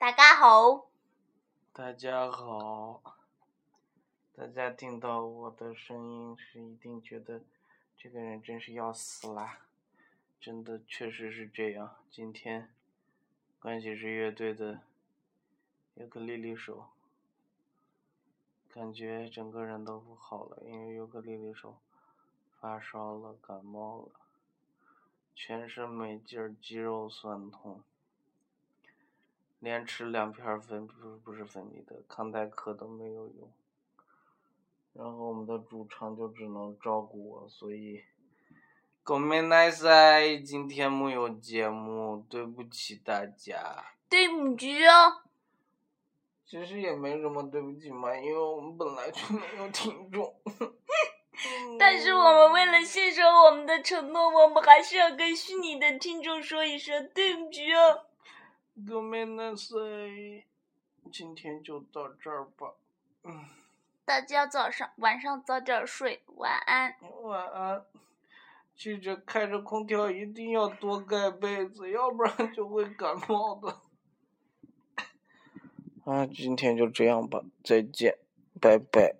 大家好，大家好，大家听到我的声音是一定觉得这个人真是要死啦，真的确实是这样。今天关系是乐队的尤克里里手，感觉整个人都不好了，因为尤克里里手发烧了，感冒了，全身没劲儿，肌肉酸痛。连吃两片粉不是不是分泌的康泰克都没有用，然后我们的主唱就只能照顾我，所以，狗没耐塞，今天没有节目，对不起大家。对不起哦。其实也没什么对不起嘛，因为我们本来就没有听众。但是我们为了信守我们的承诺，我们还是要跟虚拟的听众说一声对不起哦。ごめんなさい，今天就到这儿吧。嗯，大家早上晚上早点睡，晚安。晚安。记着开着空调一定要多盖被子，要不然就会感冒的。啊，今天就这样吧，再见，拜拜。